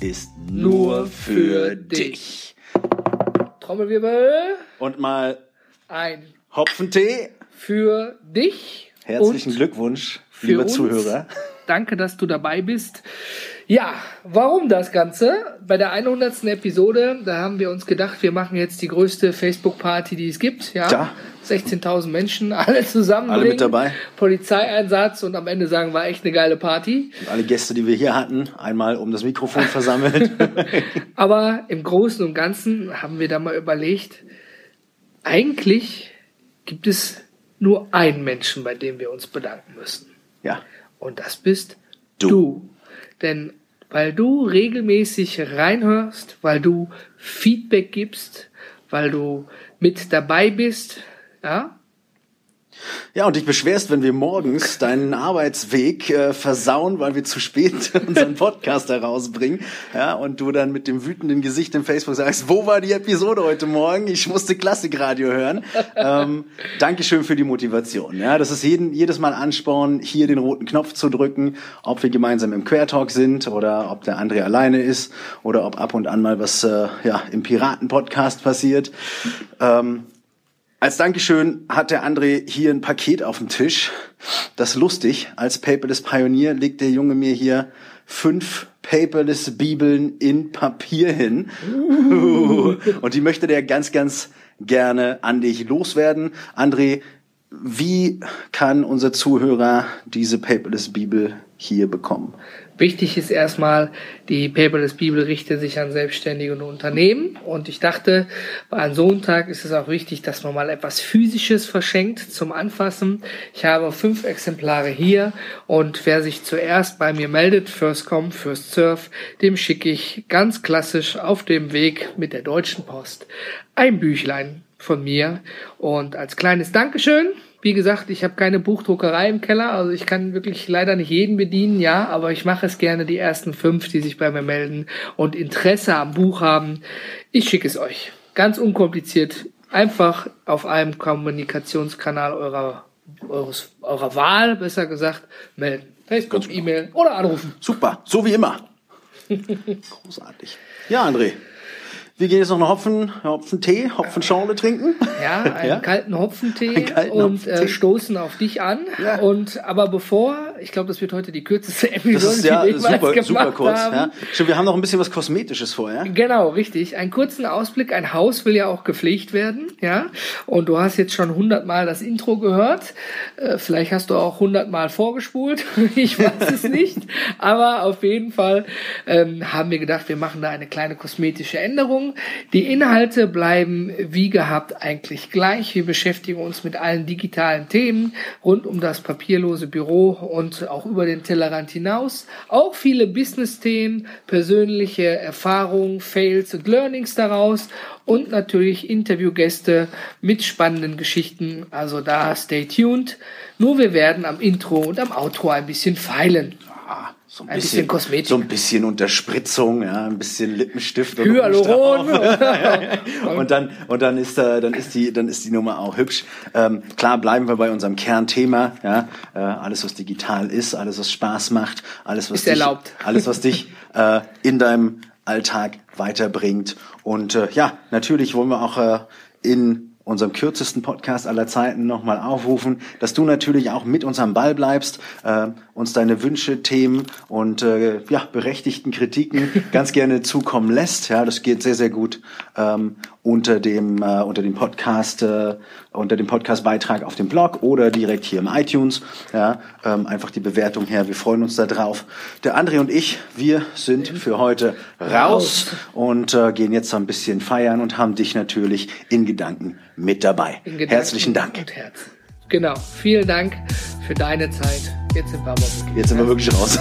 ist nur für dich. Trommelwirbel. Und mal ein Hopfentee. Für dich. Herzlichen Glückwunsch, liebe. Zuhörer. Danke, dass du dabei bist. Ja, warum das Ganze? Bei der 100. Episode, da haben wir uns gedacht, wir machen jetzt die größte Facebook-Party, die es gibt. Ja. Ja. 16.000 Menschen, alle zusammen. Alle mit dabei. Polizeieinsatz und am Ende sagen, war echt eine geile Party. Alle Gäste, die wir hier hatten, einmal um das Mikrofon versammelt. Aber im Großen und Ganzen haben wir da mal überlegt, eigentlich gibt es nur einen Menschen, bei dem wir uns bedanken müssen. ja. Und das bist Du. du. Denn weil du regelmäßig reinhörst, weil du Feedback gibst, weil du mit dabei bist, ja, Ja, und dich beschwerst, wenn wir morgens deinen Arbeitsweg äh, versauen, weil wir zu spät unseren Podcast herausbringen. Ja, und du dann mit dem wütenden Gesicht im Facebook sagst, wo war die Episode heute Morgen? Ich musste Klassikradio hören. ähm, Dankeschön für die Motivation. Ja, das ist jeden, jedes Mal Ansporn, hier den roten Knopf zu drücken, ob wir gemeinsam im Quertalk sind oder ob der André alleine ist oder ob ab und an mal was äh, ja, im Piraten-Podcast passiert. Ähm, als Dankeschön hat der André hier ein Paket auf dem Tisch. Das ist lustig. Als Paperless Pionier legt der Junge mir hier fünf Paperless Bibeln in Papier hin. Und die möchte der ganz, ganz gerne an dich loswerden. André, wie kann unser Zuhörer diese Paperless Bibel hier bekommen? Wichtig ist erstmal, die Paperless Bibel richtet sich an Selbstständige und Unternehmen. Und ich dachte, bei einem Sonntag ist es auch wichtig, dass man mal etwas Physisches verschenkt zum Anfassen. Ich habe fünf Exemplare hier und wer sich zuerst bei mir meldet, First Come, First Serve, dem schicke ich ganz klassisch auf dem Weg mit der Deutschen Post ein Büchlein von mir. Und als kleines Dankeschön wie gesagt, ich habe keine Buchdruckerei im Keller, also ich kann wirklich leider nicht jeden bedienen, ja, aber ich mache es gerne die ersten fünf, die sich bei mir melden und Interesse am Buch haben. Ich schicke es euch. Ganz unkompliziert, einfach auf einem Kommunikationskanal eurer, eures, eurer Wahl, besser gesagt, melden. Facebook, E-Mail oder anrufen. Super, so wie immer. Großartig. Ja, André. Wir gehen jetzt noch einen Hopfen, Hopfentee, Hopfenschorle trinken. Ja, einen Ja? kalten Hopfentee Einen kalten und Äh, Hopfentee. stoßen auf dich an. Ja. Und aber bevor, ich glaube, das wird heute die kürzeste Episode, Das ist ja die wir super, gemacht super kurz. haben. Ja. Stimmt, wir haben noch ein bisschen was Kosmetisches vor, ja? Genau, richtig. Einen kurzen Ausblick. Ein Haus will ja auch gepflegt werden, ja. Und du hast jetzt schon hundertmal das Intro gehört. Äh, vielleicht hast du auch hundertmal vorgespult. ich weiß es nicht. Aber auf jeden Fall ähm, haben wir gedacht, wir machen da eine kleine kosmetische Änderung. Die Inhalte bleiben wie gehabt eigentlich gleich. Wir beschäftigen uns mit allen digitalen Themen rund um das papierlose Büro und auch über den Tellerrand hinaus. Auch viele Business-Themen, persönliche Erfahrungen, Fails und Learnings daraus und natürlich Interviewgäste mit spannenden Geschichten. Also da stay tuned. Nur wir werden am Intro und am Outro ein bisschen feilen. So ein, Ein bisschen Kosmetik. So ein bisschen Unterspritzung, ja, ein bisschen Lippenstift. und Hyaluron. Und dann und dann ist äh, dann ist die dann ist die Nummer auch hübsch. Ähm, klar bleiben wir bei unserem Kernthema, ja, äh, alles was digital ist, alles was Spaß macht, alles was Ist dich, erlaubt. alles was dich äh, in deinem Alltag weiterbringt und äh, ja, natürlich wollen wir auch äh, in unserem kürzesten Podcast aller Zeiten nochmal aufrufen, dass du natürlich auch mit uns am Ball bleibst, äh, uns deine Wünsche, Themen und äh, ja, berechtigten Kritiken ganz gerne zukommen lässt. Ja, das geht sehr, sehr gut ähm, unter dem äh, unter dem Podcast äh, unter dem Podcastbeitrag auf dem Blog oder direkt hier im iTunes. Ja, ähm, einfach die Bewertung her. Wir freuen uns da drauf. Der André und ich, wir sind für heute raus und äh, gehen jetzt so ein bisschen feiern und haben dich natürlich in Gedanken mit dabei. Gedanken Herzlichen Dank. Genau. Vielen Dank für deine Zeit. Jetzt sind wir aber wirklich. Jetzt sind wir wirklich raus.